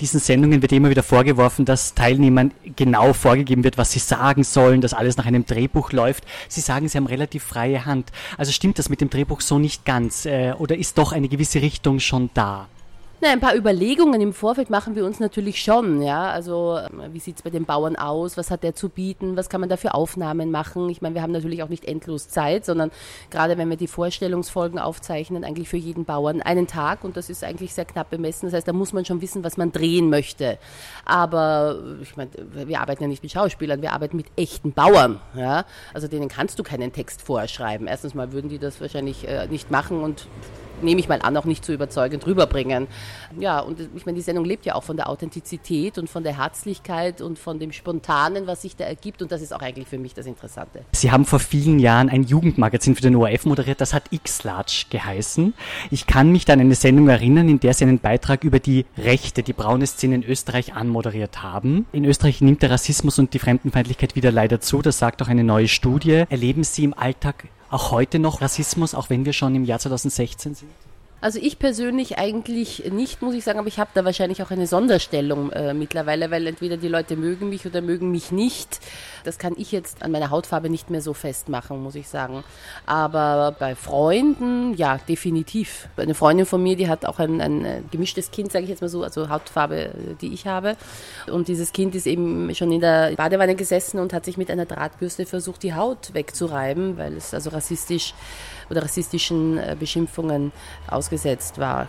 Diesen Sendungen wird immer wieder vorgeworfen, dass Teilnehmern genau vorgegeben wird, was sie sagen sollen, dass alles nach einem Drehbuch läuft. Sie sagen, sie haben relativ freie Hand. Also stimmt das mit dem Drehbuch so nicht ganz? Äh, oder ist doch eine gewisse Richtung schon da? Na, ein paar Überlegungen im Vorfeld machen wir uns natürlich schon. Ja? Also ähm, wie sieht es bei den Bauern aus? Was hat der zu bieten? Was kann man da für Aufnahmen machen? Ich meine, wir haben natürlich auch nicht endlos Zeit, sondern gerade wenn wir die Vorstellungsfolgen aufzeichnen, eigentlich für jeden Bauern einen Tag und das ist eigentlich sehr knapp bemessen. Das heißt, da muss man schon wissen, was man drehen möchte. Aber ich meine, wir arbeiten ja nicht mit Schauspielern, wir arbeiten mit echten Bauern. Ja? Also denen kannst du keinen Text vorschreiben. Erstens mal würden die das wahrscheinlich äh, nicht machen und nehme ich mal an, auch nicht so überzeugend rüberbringen. Ja, und ich meine, die Sendung lebt ja auch von der Authentizität und von der Herzlichkeit und von dem Spontanen, was sich da ergibt. Und das ist auch eigentlich für mich das Interessante. Sie haben vor vielen Jahren ein Jugendmagazin für den ORF moderiert, das hat X-Large geheißen. Ich kann mich dann an eine Sendung erinnern, in der Sie einen Beitrag über die Rechte, die braune Szene in Österreich anmoderiert haben. In Österreich nimmt der Rassismus und die Fremdenfeindlichkeit wieder leider zu. Das sagt auch eine neue Studie. Erleben Sie im Alltag auch heute noch Rassismus, auch wenn wir schon im Jahr 2016 sind? Also ich persönlich eigentlich nicht, muss ich sagen, aber ich habe da wahrscheinlich auch eine Sonderstellung äh, mittlerweile, weil entweder die Leute mögen mich oder mögen mich nicht. Das kann ich jetzt an meiner Hautfarbe nicht mehr so festmachen, muss ich sagen. Aber bei Freunden, ja, definitiv. Eine Freundin von mir, die hat auch ein, ein gemischtes Kind, sage ich jetzt mal so, also Hautfarbe, die ich habe. Und dieses Kind ist eben schon in der Badewanne gesessen und hat sich mit einer Drahtbürste versucht, die Haut wegzureiben, weil es also rassistisch oder rassistischen äh, Beschimpfungen ausgesetzt war.